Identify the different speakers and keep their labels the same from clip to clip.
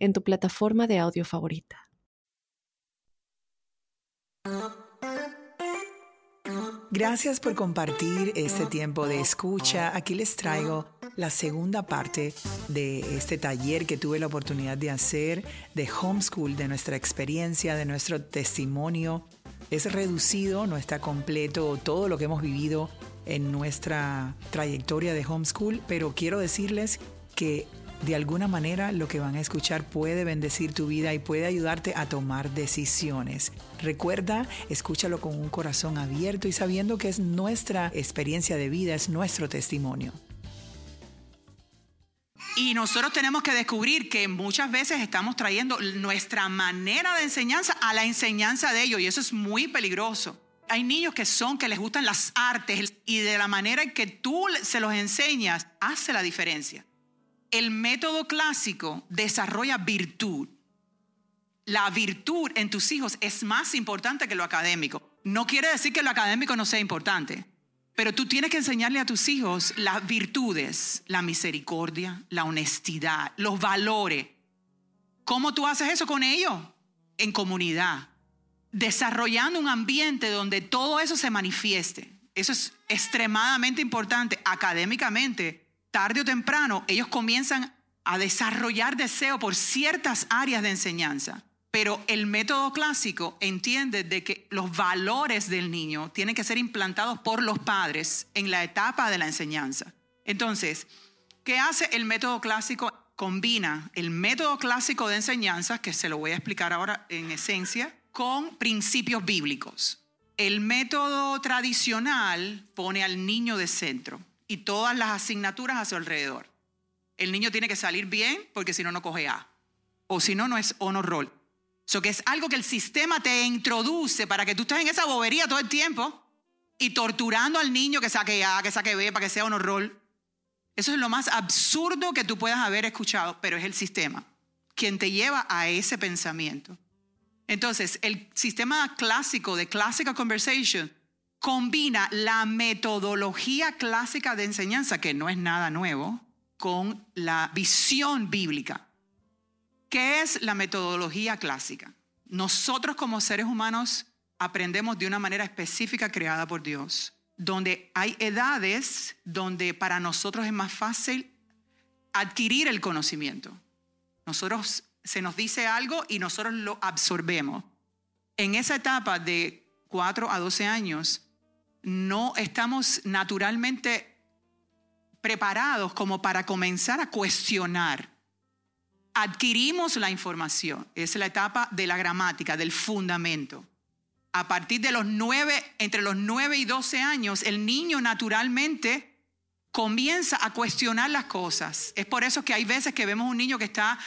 Speaker 1: en tu plataforma de audio favorita.
Speaker 2: Gracias por compartir este tiempo de escucha. Aquí les traigo la segunda parte de este taller que tuve la oportunidad de hacer de homeschool, de nuestra experiencia, de nuestro testimonio. Es reducido, no está completo todo lo que hemos vivido en nuestra trayectoria de homeschool, pero quiero decirles que de alguna manera lo que van a escuchar puede bendecir tu vida y puede ayudarte a tomar decisiones. Recuerda, escúchalo con un corazón abierto y sabiendo que es nuestra experiencia de vida, es nuestro testimonio.
Speaker 3: Y nosotros tenemos que descubrir que muchas veces estamos trayendo nuestra manera de enseñanza a la enseñanza de ellos y eso es muy peligroso. Hay niños que son, que les gustan las artes y de la manera en que tú se los enseñas hace la diferencia el método clásico desarrolla virtud. La virtud en tus hijos es más importante que lo académico. No quiere decir que lo académico no sea importante, pero tú tienes que enseñarle a tus hijos las virtudes, la misericordia, la honestidad, los valores. ¿Cómo tú haces eso con ellos? En comunidad, desarrollando un ambiente donde todo eso se manifieste. Eso es extremadamente importante académicamente tarde o temprano ellos comienzan a desarrollar deseo por ciertas áreas de enseñanza. Pero el método clásico entiende de que los valores del niño tienen que ser implantados por los padres en la etapa de la enseñanza. Entonces, ¿qué hace el método clásico? Combina el método clásico de enseñanza, que se lo voy a explicar ahora en esencia, con principios bíblicos. El método tradicional pone al niño de centro y todas las asignaturas a su alrededor. El niño tiene que salir bien porque si no, no coge A. O si no, no es honor roll. Eso que es algo que el sistema te introduce para que tú estés en esa bobería todo el tiempo y torturando al niño que saque A, que saque B, para que sea honor roll. Eso es lo más absurdo que tú puedas haber escuchado, pero es el sistema quien te lleva a ese pensamiento. Entonces, el sistema clásico de Classical Conversation combina la metodología clásica de enseñanza, que no es nada nuevo, con la visión bíblica. ¿Qué es la metodología clásica? Nosotros como seres humanos aprendemos de una manera específica creada por Dios, donde hay edades donde para nosotros es más fácil adquirir el conocimiento. Nosotros se nos dice algo y nosotros lo absorbemos. En esa etapa de 4 a 12 años, no estamos naturalmente preparados como para comenzar a cuestionar. Adquirimos la información, es la etapa de la gramática, del fundamento. A partir de los nueve, entre los nueve y doce años, el niño naturalmente comienza a cuestionar las cosas. Es por eso que hay veces que vemos un niño que está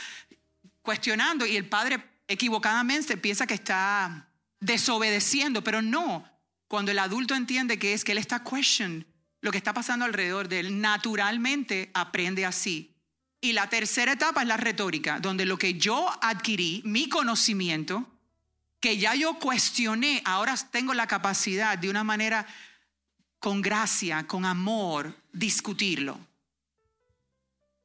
Speaker 3: cuestionando y el padre equivocadamente piensa que está desobedeciendo, pero no, cuando el adulto entiende que es que él está question lo que está pasando alrededor de él, naturalmente aprende así. Y la tercera etapa es la retórica, donde lo que yo adquirí, mi conocimiento, que ya yo cuestioné, ahora tengo la capacidad de una manera con gracia, con amor, discutirlo.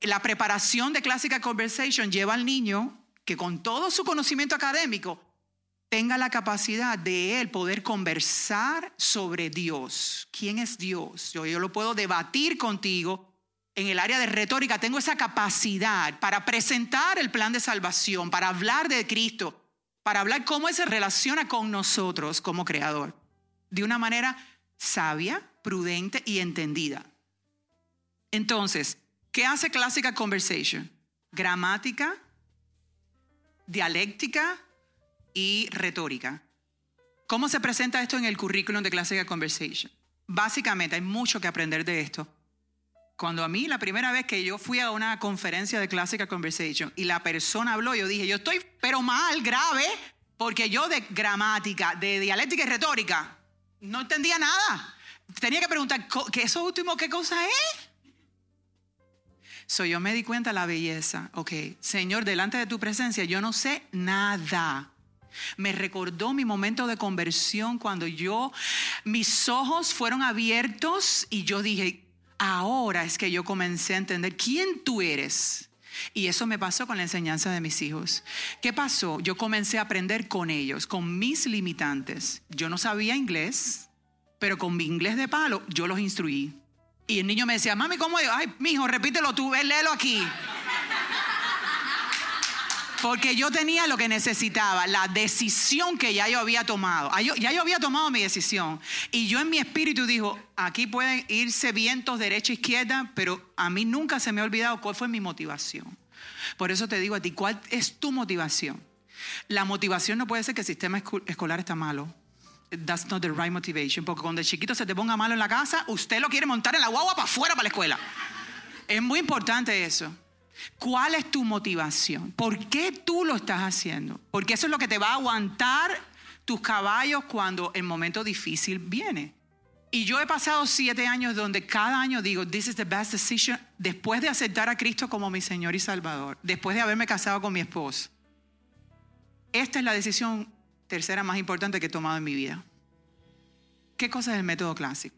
Speaker 3: La preparación de Clásica Conversation lleva al niño que con todo su conocimiento académico tenga la capacidad de él poder conversar sobre Dios. ¿Quién es Dios? Yo, yo lo puedo debatir contigo. En el área de retórica tengo esa capacidad para presentar el plan de salvación, para hablar de Cristo, para hablar cómo Él se relaciona con nosotros como creador, de una manera sabia, prudente y entendida. Entonces, ¿qué hace Clásica Conversation? Gramática, dialéctica, y retórica. ¿Cómo se presenta esto en el currículum de Classical Conversation? Básicamente hay mucho que aprender de esto. Cuando a mí la primera vez que yo fui a una conferencia de Classical Conversation y la persona habló, yo dije, yo estoy pero mal, grave, porque yo de gramática, de dialéctica y retórica, no entendía nada. Tenía que preguntar, ¿qué eso último qué cosa es? So yo me di cuenta de la belleza. Ok, Señor, delante de tu presencia, yo no sé nada. Me recordó mi momento de conversión cuando yo, mis ojos fueron abiertos y yo dije, ahora es que yo comencé a entender quién tú eres. Y eso me pasó con la enseñanza de mis hijos. ¿Qué pasó? Yo comencé a aprender con ellos, con mis limitantes. Yo no sabía inglés, pero con mi inglés de palo yo los instruí. Y el niño me decía, mami, ¿cómo? Ay, mijo, repítelo tú, léelo aquí. Porque yo tenía lo que necesitaba, la decisión que ya yo había tomado. Ya yo había tomado mi decisión. Y yo en mi espíritu dijo, aquí pueden irse vientos derecha e izquierda, pero a mí nunca se me ha olvidado cuál fue mi motivación. Por eso te digo a ti, ¿cuál es tu motivación? La motivación no puede ser que el sistema escolar está malo. That's not the right motivation. Porque cuando el chiquito se te ponga malo en la casa, usted lo quiere montar en la guagua para afuera, para la escuela. Es muy importante eso. ¿Cuál es tu motivación? ¿Por qué tú lo estás haciendo? Porque eso es lo que te va a aguantar tus caballos cuando el momento difícil viene. Y yo he pasado siete años donde cada año digo, this is the best decision, después de aceptar a Cristo como mi Señor y Salvador, después de haberme casado con mi esposo. Esta es la decisión tercera más importante que he tomado en mi vida. ¿Qué cosa es el método clásico?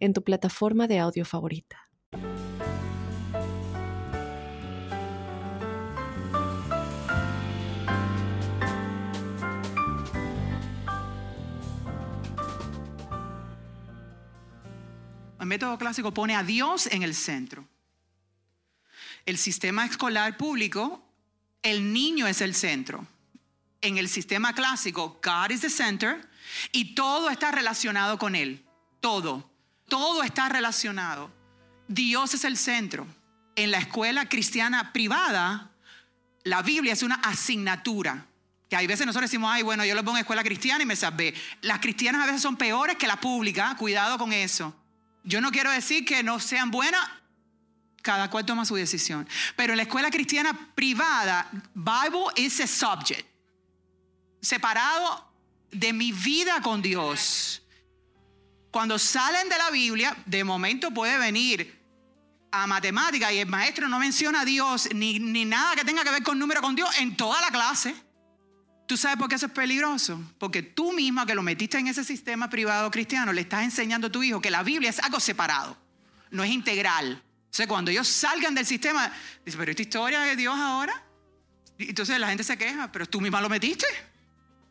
Speaker 1: en tu plataforma de audio favorita.
Speaker 3: El método clásico pone a Dios en el centro. El sistema escolar público, el niño es el centro. En el sistema clásico, God is the center y todo está relacionado con él. Todo. Todo está relacionado. Dios es el centro. En la escuela cristiana privada, la Biblia es una asignatura. Que hay veces nosotros decimos, ay, bueno, yo lo pongo en escuela cristiana y me salvé. Las cristianas a veces son peores que la pública, cuidado con eso. Yo no quiero decir que no sean buenas, cada cual toma su decisión. Pero en la escuela cristiana privada, Bible is a subject, separado de mi vida con Dios. Cuando salen de la Biblia, de momento puede venir a matemática y el maestro no menciona a Dios ni, ni nada que tenga que ver con número con Dios en toda la clase. ¿Tú sabes por qué eso es peligroso? Porque tú misma que lo metiste en ese sistema privado cristiano, le estás enseñando a tu hijo que la Biblia es algo separado, no es integral. O sea, cuando ellos salgan del sistema, dice, pero esta historia de Dios ahora. Entonces la gente se queja, pero tú misma lo metiste.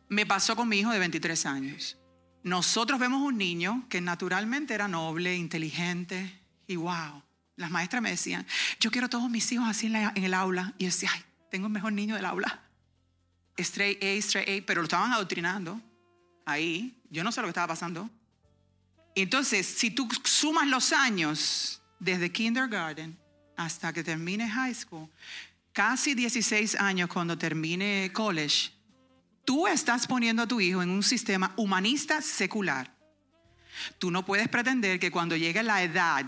Speaker 3: Me pasó con mi hijo de 23 años. Nosotros vemos un niño que naturalmente era noble, inteligente y wow. Las maestras me decían, yo quiero todos mis hijos así en, el aula. Y yo decía, tengo el mejor niño del aula. Straight A, straight A, pero lo estaban adoctrinando ahí. Yo no sé lo que estaba pasando. Entonces, si tú sumas los años desde kindergarten hasta que termine high school, casi 16 años cuando termine college, Tú estás poniendo a tu hijo en un sistema humanista secular. Tú no puedes pretender que cuando llegue la edad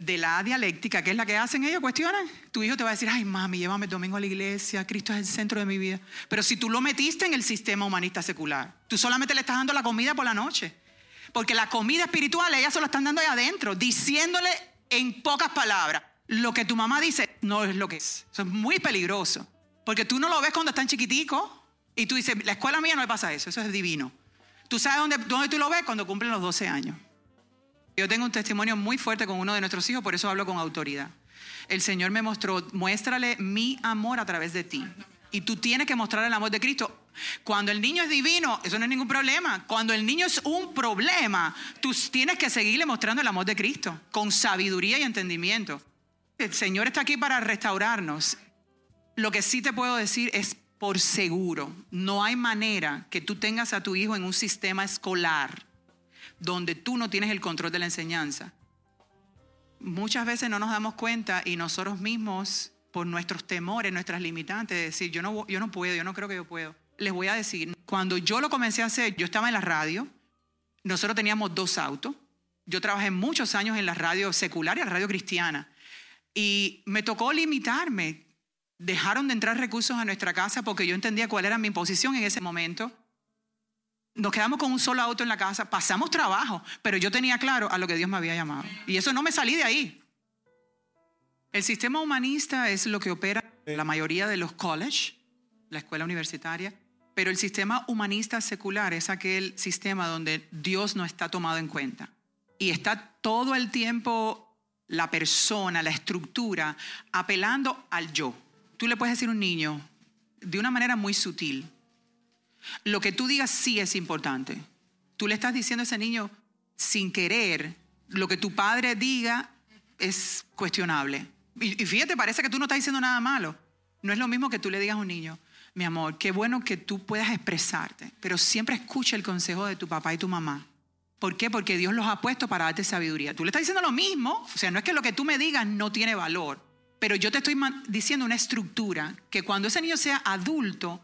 Speaker 3: de la dialéctica, que es la que hacen ellos, cuestionan, tu hijo te va a decir, ay mami, llévame el domingo a la iglesia, Cristo es el centro de mi vida. Pero si tú lo metiste en el sistema humanista secular, tú solamente le estás dando la comida por la noche. Porque la comida espiritual, ellas se lo están dando ahí adentro, diciéndole en pocas palabras, lo que tu mamá dice no es lo que es. Eso es muy peligroso. Porque tú no lo ves cuando están chiquiticos. Y tú dices, la escuela mía no me pasa eso, eso es divino. ¿Tú sabes dónde, dónde tú lo ves? Cuando cumplen los 12 años. Yo tengo un testimonio muy fuerte con uno de nuestros hijos, por eso hablo con autoridad. El Señor me mostró, muéstrale mi amor a través de ti. Y tú tienes que mostrar el amor de Cristo Cuando el niño es divino, eso no es ningún problema. Cuando el niño es un problema, tú tienes que seguirle mostrando el amor de Cristo con sabiduría y entendimiento. El Señor está aquí para restaurarnos. Lo que sí te puedo decir es por seguro, no hay manera que tú tengas a tu hijo en un sistema escolar donde tú no tienes el control de la enseñanza. Muchas veces no nos damos cuenta y nosotros mismos, por nuestros temores, nuestras limitantes, de decir, yo no, yo no puedo, yo no creo que yo puedo. Les voy a decir, cuando yo lo comencé a hacer, yo estaba en la radio, nosotros teníamos dos autos, yo trabajé muchos años en la radio secular y la radio cristiana, y me tocó limitarme. Dejaron de entrar recursos a nuestra casa porque yo entendía cuál era mi posición en ese momento nos quedamos con un solo auto en la casa, pasamos trabajo, pero yo tenía claro a lo que Dios me había llamado. Y eso no me salí de ahí. El sistema humanista es lo que opera la mayoría de los college, la escuela universitaria, pero el sistema humanista secular es aquel sistema donde Dios no está tomado en cuenta. Y está todo el tiempo la persona, la estructura, apelando al yo. Tú le puedes decir a un niño de una manera muy sutil, lo que tú digas sí es importante. Tú le estás diciendo a ese niño sin querer, lo que tu padre diga es cuestionable. Y, fíjate, parece que tú no estás diciendo nada malo. No es lo mismo que tú le digas a un niño, mi amor, qué bueno que tú puedas expresarte, pero siempre escucha el consejo de tu papá y tu mamá. ¿Por qué? Porque Dios los ha puesto para darte sabiduría. Tú le estás diciendo lo mismo, o sea, no es que lo que tú me digas no tiene valor, pero yo te estoy diciendo una estructura que cuando ese niño sea adulto,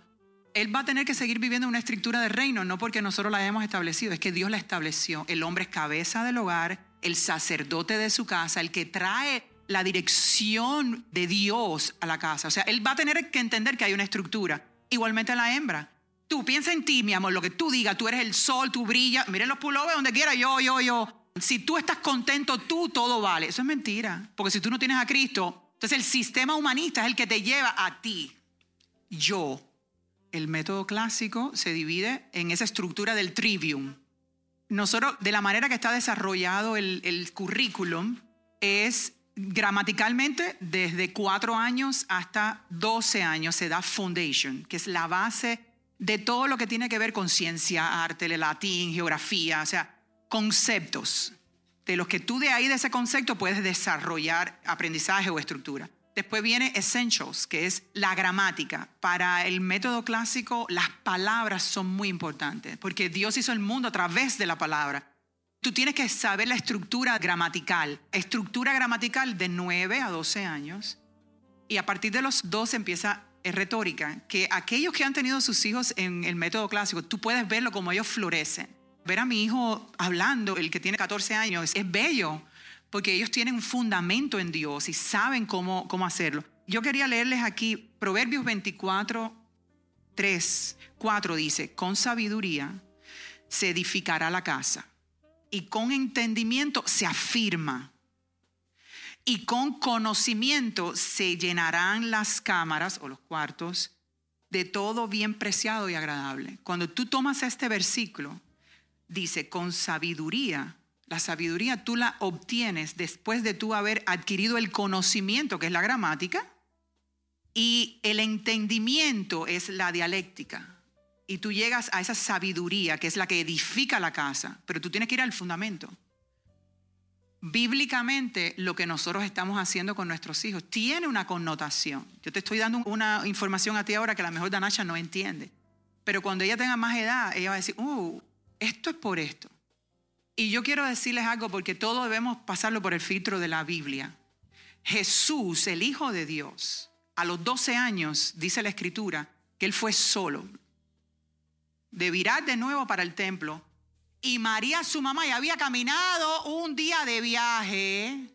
Speaker 3: él va a tener que seguir viviendo una estructura de reino, no porque nosotros la hayamos establecido, es que Dios la estableció. El hombre es cabeza del hogar, el sacerdote de su casa, el que trae la dirección de Dios a la casa. O sea, él va a tener que entender que hay una estructura. Igualmente la hembra. Tú piensa en ti, mi amor, lo que tú digas, tú eres el sol, tú brillas, miren los pullovers donde quiera, yo, yo, yo. Si tú estás contento, tú, todo vale. Eso es mentira. Porque si tú no tienes a Cristo, entonces el sistema humanista es el que te lleva a ti. Yo, el método clásico se divide en esa estructura del trivium. Nosotros, de la manera que está desarrollado el, currículum, es gramaticalmente desde cuatro años hasta 12 años se da foundation, que es la base de todo lo que tiene que ver con ciencia, arte, latín, geografía, o sea, conceptos, de los que tú de ahí, de ese concepto, puedes desarrollar aprendizaje o estructura. Después viene Essentials, que es la gramática. Para el método clásico, las palabras son muy importantes, porque Dios hizo el mundo a través de la palabra. Tú tienes que saber la estructura gramatical. Estructura gramatical de 9 a 12 años. Y a partir de los 12 empieza retórica, que aquellos que han tenido sus hijos en el método clásico, tú puedes verlo como ellos florecen. Ver a mi hijo hablando, el que tiene 14 años, es bello, porque ellos tienen un fundamento en Dios y saben cómo, cómo hacerlo. Yo quería leerles aquí Proverbios 24, 3, 4 dice, con sabiduría se edificará la casa y con entendimiento se afirma y con conocimiento se llenarán las cámaras o los cuartos de todo bien preciado y agradable. Cuando tú tomas este versículo, dice, con sabiduría la sabiduría tú la obtienes después de tú haber adquirido el conocimiento, que es la gramática, y el entendimiento es la dialéctica. Y tú llegas a esa sabiduría, que es la que edifica la casa, pero tú tienes que ir al fundamento. Bíblicamente, lo que nosotros estamos haciendo con nuestros hijos tiene una connotación. Yo te estoy dando una información a ti ahora que a lo mejor Danasha no entiende. Pero cuando ella tenga más edad, ella va a decir, uh, esto es por esto. Y yo quiero decirles algo porque todos debemos pasarlo por el filtro de la Biblia. Jesús, el Hijo de Dios, a los 12 años, dice la Escritura, que él fue solo. De virar de nuevo para el templo. Y María, su mamá, ya había caminado un día de viaje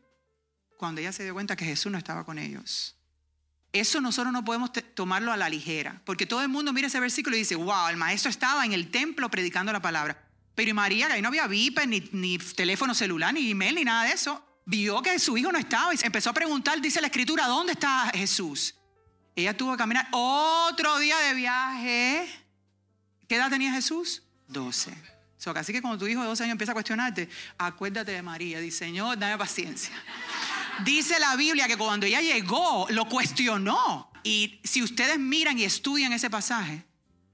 Speaker 3: cuando ella se dio cuenta que Jesús no estaba con ellos. Eso nosotros no podemos tomarlo a la ligera, porque todo el mundo mira ese versículo y dice, wow, el maestro estaba en el templo predicando la palabra. Pero María, que ahí no había viper, ni, teléfono celular, ni email, ni nada de eso, vio que su hijo no estaba y empezó a preguntar, dice la escritura, ¿dónde está Jesús? Ella tuvo que caminar otro día de viaje. ¿Qué edad tenía Jesús? 12. So, así que cuando tu hijo de 12 años empieza a cuestionarte, acuérdate de María, dice, Señor, dame paciencia. Dice la Biblia que cuando ella llegó, lo cuestionó. Y si ustedes miran y estudian ese pasaje,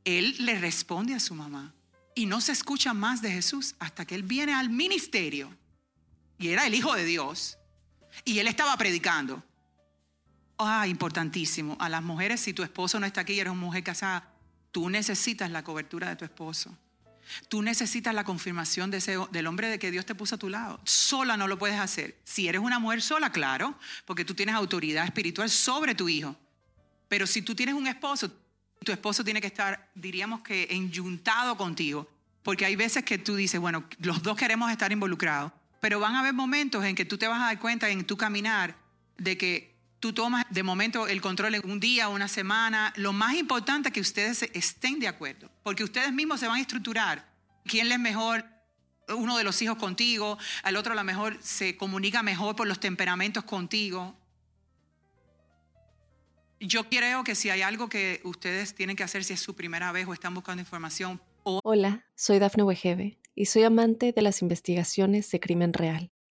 Speaker 3: él le responde a su mamá y no se escucha más de Jesús hasta que él viene al ministerio. Y era el Hijo de Dios. Y él estaba predicando. Ah, importantísimo. A las mujeres, si tu esposo no está aquí y eres una mujer casada, tú necesitas la cobertura de tu esposo. Tú necesitas la confirmación de ese, del hombre de que Dios te puso a tu lado. Sola no lo puedes hacer. Si eres una mujer sola, claro, porque tú tienes autoridad espiritual sobre tu hijo. Pero si tú tienes un esposo, tu esposo tiene que estar, diríamos que, enyuntado contigo. Porque hay veces que tú dices, bueno, los dos queremos estar involucrados. Pero van a haber momentos en que tú te vas a dar cuenta en tu caminar de que tú tomas de momento el control en un día, una semana. Lo más importante es que ustedes estén de acuerdo, porque ustedes mismos se van a estructurar. ¿Quién les mejor? Uno de los hijos contigo, al otro a lo mejor se comunica mejor por los temperamentos contigo. Yo creo que si hay algo que ustedes tienen que hacer si es su primera vez o están buscando información.
Speaker 1: Hola, soy Dafne Wegebe y soy amante de las investigaciones de crimen real.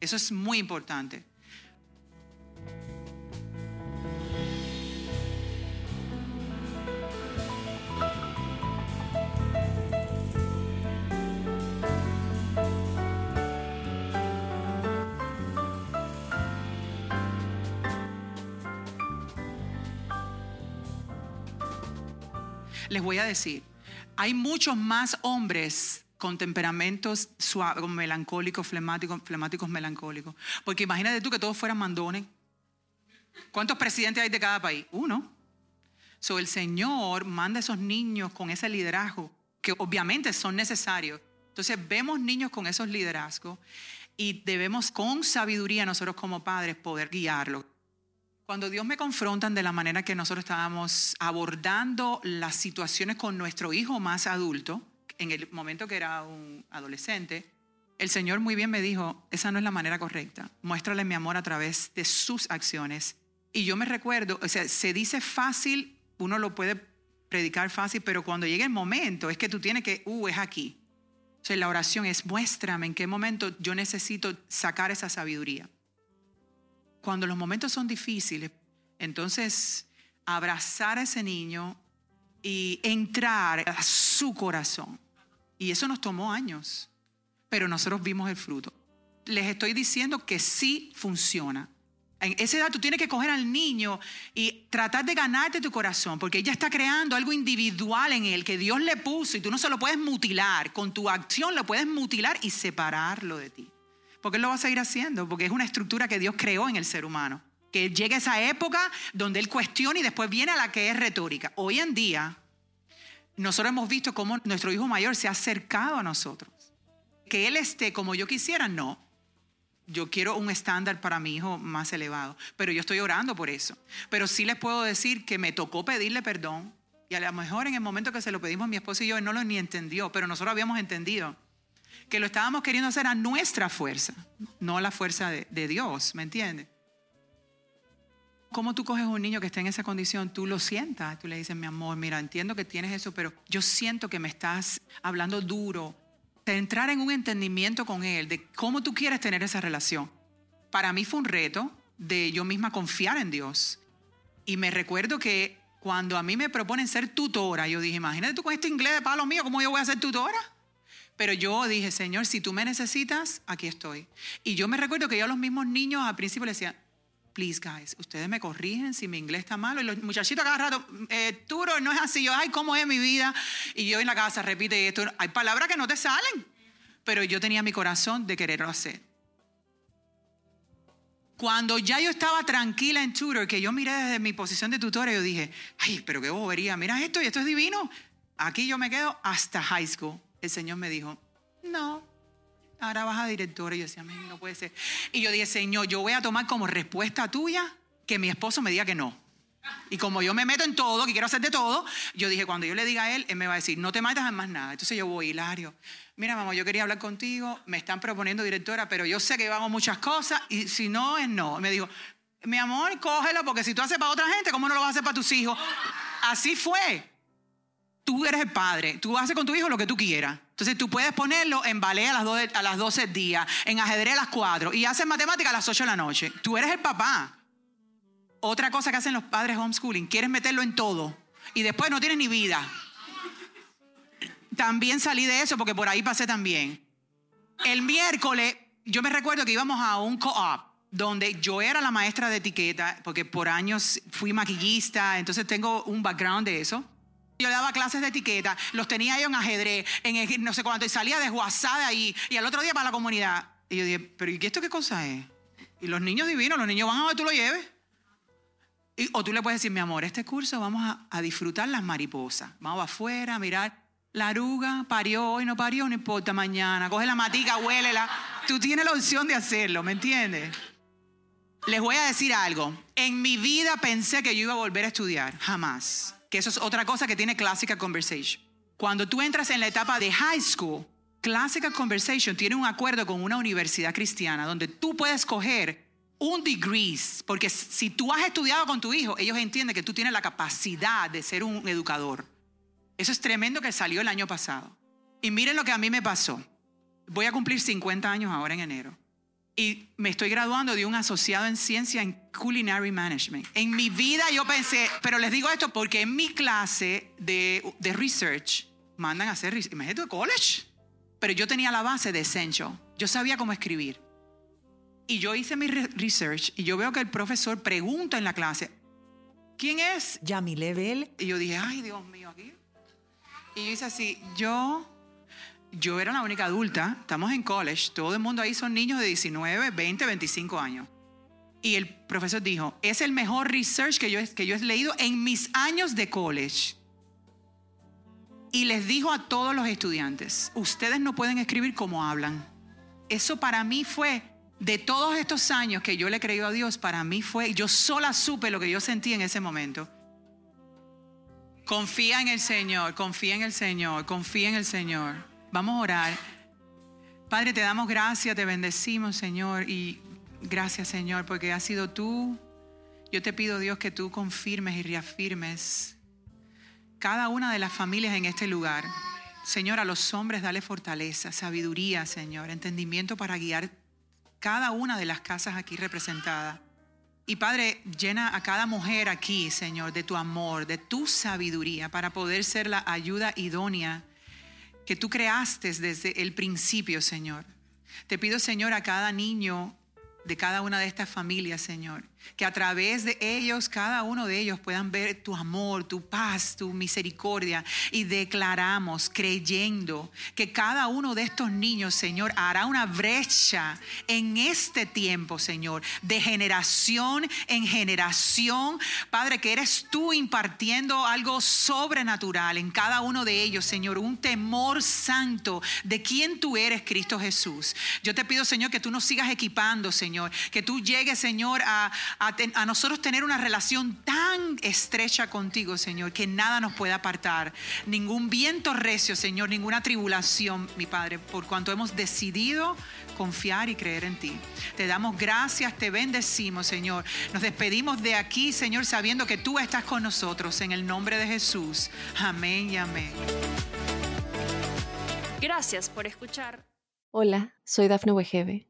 Speaker 3: Eso es muy importante. les voy a decir, hay muchos más hombres con temperamentos suaves, melancólicos, flemáticos, flemáticos melancólicos. Porque imagínate tú que todos fueran mandones. ¿Cuántos presidentes hay de cada país? Uno. So, el Señor manda a esos niños con ese liderazgo, que obviamente son necesarios. Entonces vemos niños con esos liderazgos y debemos con sabiduría nosotros como padres poder guiarlos. Cuando Dios me confrontan de la manera que nosotros estábamos abordando las situaciones con nuestro hijo más adulto, en el momento que era un adolescente, el Señor muy bien me dijo, esa no es la manera correcta. Muéstrale mi amor a través de sus acciones. Y yo me recuerdo, o sea, se dice fácil, uno lo puede predicar fácil, pero cuando llega el momento es que tú tienes que, uh, es aquí. O sea, la oración es muéstrame en qué momento yo necesito sacar esa sabiduría cuando los momentos son difíciles, entonces abrazar a ese niño y entrar a su corazón. Y eso nos tomó años, pero nosotros vimos el fruto. Les estoy diciendo que sí funciona. En esa edad tú tienes que coger al niño y tratar de ganarte tu corazón, porque ella está creando algo individual en él que Dios le puso y tú no se lo puedes mutilar. Con tu acción lo puedes mutilar y separarlo de ti. Porque Él lo va a seguir haciendo, porque es una estructura que Dios creó en el ser humano. Que llegue esa época donde Él cuestiona y después viene a la que es retórica. Hoy en día, nosotros hemos visto cómo nuestro hijo mayor se ha acercado a nosotros. Que Él esté como yo quisiera, no. Yo quiero un estándar para mi hijo más elevado, pero yo estoy orando por eso. Pero sí les puedo decir que me tocó pedirle perdón y a lo mejor en el momento que se lo pedimos mi esposo y yo, él no lo ni entendió, pero nosotros habíamos entendido que lo estábamos queriendo hacer a nuestra fuerza, no a la fuerza de, Dios, ¿me entiendes? ¿Cómo tú coges un niño que está en esa condición? Tú lo sientas, tú le dices, mi amor, mira, entiendo que tienes eso, pero yo siento que me estás hablando duro. De entrar en un entendimiento con él de cómo tú quieres tener esa relación. Para mí fue un reto de yo misma confiar en Dios. Y me recuerdo que cuando a mí me proponen ser tutora, yo dije, imagínate tú con este inglés de palo mío, ¿cómo yo voy a ser tutora? Pero yo dije, Señor, si tú me necesitas, aquí estoy. Y yo me recuerdo que yo a los mismos niños al principio les decía, please guys, ustedes me corrigen si mi inglés está malo. Y los muchachitos cada rato, eh, Turo, no es así. Yo, ay, ¿cómo es mi vida? Y yo en la casa repite esto. Hay palabras que no te salen. Pero yo tenía mi corazón de quererlo hacer. Cuando ya yo estaba tranquila en tutor, que yo miré desde mi posición de tutora, yo dije, ay, pero qué bobería, mira esto y esto es divino. Aquí yo me quedo hasta high school el Señor me dijo, no, ahora vas a directora. Y yo decía, no puede ser. Y yo dije, Señor, yo voy a tomar como respuesta tuya que mi esposo me diga que no. Y como yo me meto en todo, que quiero hacer de todo, yo dije, cuando yo le diga a él, él me va a decir, no te metas en más nada. Entonces yo voy, Hilario, mira, mamá, yo quería hablar contigo, me están proponiendo directora, pero yo sé que vamos muchas cosas y si no, es no. Me dijo, mi amor, cógelo, porque si tú haces para otra gente, ¿cómo no lo vas a hacer para tus hijos? Así fue. Tú eres el padre, tú haces con tu hijo lo que tú quieras. Entonces tú puedes ponerlo en ballet a las, 12, a las 12 días, en ajedrez a las 4 y haces matemática a las 8 de la noche. Tú eres el papá. Otra cosa que hacen los padres homeschooling, quieres meterlo en todo y después no tienes ni vida. También salí de eso porque por ahí pasé también. El miércoles, yo me recuerdo que íbamos a un co-op donde yo era la maestra de etiqueta, porque por años fui maquillista, entonces tengo un background de eso. Yo daba clases de etiqueta, los tenía yo en ajedrez, en no sé cuánto, y salía desguazada ahí, y al otro día para la comunidad. Y yo dije, pero ¿y esto qué cosa es? Y los niños divinos, los niños van a ver tú lo lleves. o tú le puedes decir, mi amor, este curso vamos a, a disfrutar las mariposas. Vamos afuera a mirar. La aruga parió hoy, no parió, no importa, mañana. Coge la matica, huélela. Tú tienes la opción de hacerlo, ¿me entiendes? Les voy a decir algo. En mi vida pensé que yo iba a volver a estudiar. Jamás. Que eso es otra cosa que tiene Classical Conversation. Cuando tú entras en la etapa de high school, Classical Conversation tiene un acuerdo con una universidad cristiana donde tú puedes coger un degree, porque si tú has estudiado con tu hijo, ellos entienden que tú tienes la capacidad de ser un educador. Eso es tremendo que salió el año pasado. Y miren lo que a mí me pasó. Voy a cumplir 50 años ahora en enero y me estoy graduando de un asociado en ciencia en Culinary Management. En mi vida yo pensé, pero les digo esto porque en mi clase de, de research mandan a hacer, imagínate, college. Pero yo tenía la base de Essential. Yo sabía cómo escribir. Y yo hice mi research y yo veo que el profesor pregunta en la clase, ¿quién es?
Speaker 2: Yami Level.
Speaker 3: Y yo dije, ay Dios mío, aquí. Y yo hice así, yo yo era la única adulta, estamos en college, todo el mundo ahí son niños de 19, 20, 25 años. Y el profesor dijo, es el mejor research que yo, he leído en mis años de college. Y les dijo a todos los estudiantes, ustedes no pueden escribir como hablan. Eso para mí fue, de todos estos años que yo le he a Dios, para mí fue, yo sola supe lo que yo sentí en ese momento. Confía en el Señor, confía en el Señor, confía en el Señor. Vamos a orar. Padre, te damos gracias, te bendecimos, Señor, y gracias, Señor, porque has sido tú. Yo te pido, Dios, que tú confirmes y reafirmes cada una de las familias en este lugar. Señor, a los hombres dale fortaleza, sabiduría, Señor, entendimiento para guiar cada una de las casas aquí representadas. Y Padre, llena a cada mujer aquí, Señor, de tu amor, de tu sabiduría para poder ser la ayuda idónea que tú creaste desde el principio, Señor. Te pido, Señor, a cada niño de cada una de estas familias, Señor, que a través de ellos, cada uno de ellos puedan ver tu amor, tu paz, tu misericordia. Y declaramos, creyendo, que cada uno de estos niños, Señor, hará una brecha en este tiempo, Señor, de generación en generación. Padre, que eres tú impartiendo algo sobrenatural en cada uno de ellos, Señor, un temor santo de quién tú eres, Cristo Jesús. Yo te pido, Señor, que tú nos sigas equipando, Señor, que tú llegues, Señor, a a, nosotros tener una relación tan estrecha contigo, Señor, que nada nos pueda apartar. Ningún viento recio, Señor, ninguna tribulación, mi Padre, por cuanto hemos decidido confiar y creer en ti. Te damos gracias, te bendecimos, Señor. Nos despedimos de aquí, Señor, sabiendo que tú estás con nosotros en el nombre de Jesús. Amén y amén.
Speaker 1: Gracias por escuchar. Hola, soy Dafne Wegebe